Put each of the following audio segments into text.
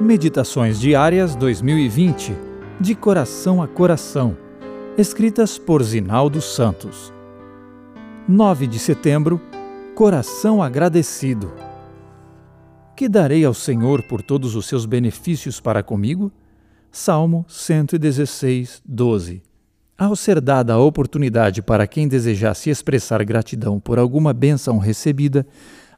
Meditações Diárias 2020 De Coração a Coração, escritas por Zinaldo Santos. 9 de setembro Coração Agradecido. Que darei ao Senhor por todos os seus benefícios para comigo? Salmo 116, 12. Ao ser dada a oportunidade para quem desejasse expressar gratidão por alguma bênção recebida,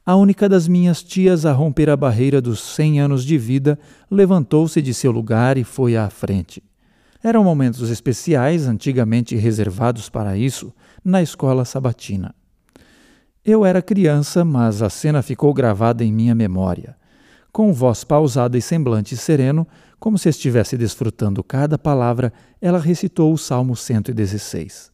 a única das minhas tias a romper a barreira dos cem anos de vida levantou-se de seu lugar e foi à frente. Eram momentos especiais, antigamente reservados para isso, na escola sabatina. Eu era criança, mas a cena ficou gravada em minha memória. Com voz pausada e semblante sereno, como se estivesse desfrutando cada palavra, ela recitou o Salmo 116.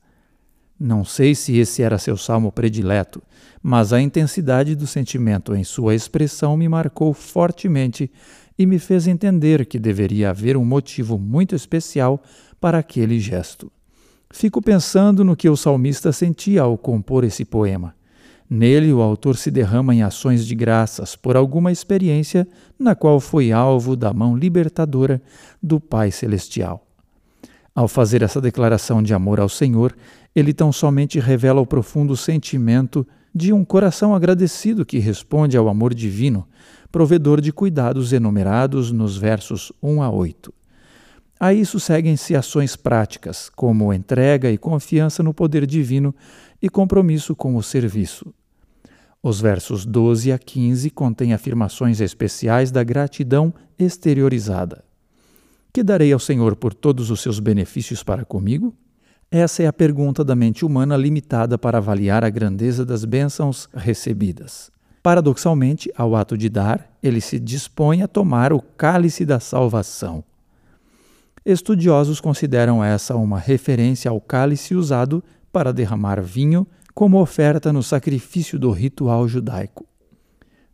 Não sei se esse era seu salmo predileto, mas a intensidade do sentimento em sua expressão me marcou fortemente e me fez entender que deveria haver um motivo muito especial para aquele gesto. Fico pensando no que o salmista sentia ao compor esse poema. Nele, o autor se derrama em ações de graças por alguma experiência na qual foi alvo da mão libertadora do Pai Celestial. Ao fazer essa declaração de amor ao Senhor, ele tão somente revela o profundo sentimento de um coração agradecido que responde ao amor divino, provedor de cuidados enumerados nos versos 1 a 8. A isso seguem-se ações práticas, como entrega e confiança no poder divino e compromisso com o serviço. Os versos 12 a 15 contêm afirmações especiais da gratidão exteriorizada. Que darei ao Senhor por todos os seus benefícios para comigo? Essa é a pergunta da mente humana limitada para avaliar a grandeza das bênçãos recebidas. Paradoxalmente, ao ato de dar, ele se dispõe a tomar o cálice da salvação. Estudiosos consideram essa uma referência ao cálice usado para derramar vinho como oferta no sacrifício do ritual judaico.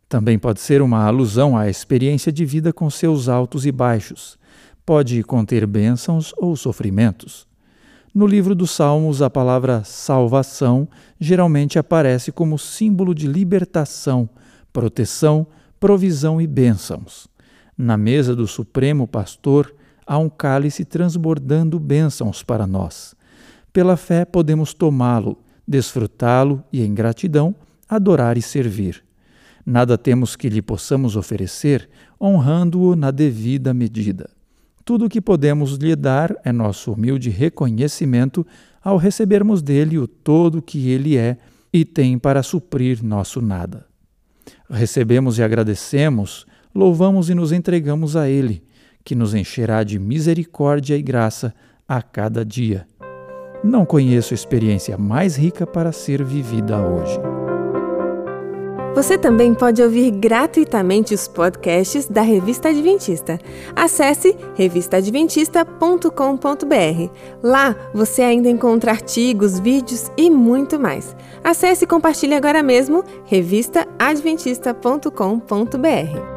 Também pode ser uma alusão à experiência de vida com seus altos e baixos. Pode conter bênçãos ou sofrimentos. No livro dos Salmos, a palavra salvação geralmente aparece como símbolo de libertação, proteção, provisão e bênçãos. Na mesa do Supremo Pastor há um cálice transbordando bênçãos para nós. Pela fé podemos tomá-lo, desfrutá-lo e, em gratidão, adorar e servir. Nada temos que lhe possamos oferecer, honrando-o na devida medida. Tudo o que podemos lhe dar é nosso humilde reconhecimento ao recebermos dele o todo que ele é e tem para suprir nosso nada. Recebemos e agradecemos, louvamos e nos entregamos a ele, que nos encherá de misericórdia e graça a cada dia. Não conheço experiência mais rica para ser vivida hoje. Você também pode ouvir gratuitamente os podcasts da Revista Adventista. Acesse revistaadventista.com.br. Lá você ainda encontra artigos, vídeos e muito mais. Acesse e compartilhe agora mesmo revistaadventista.com.br.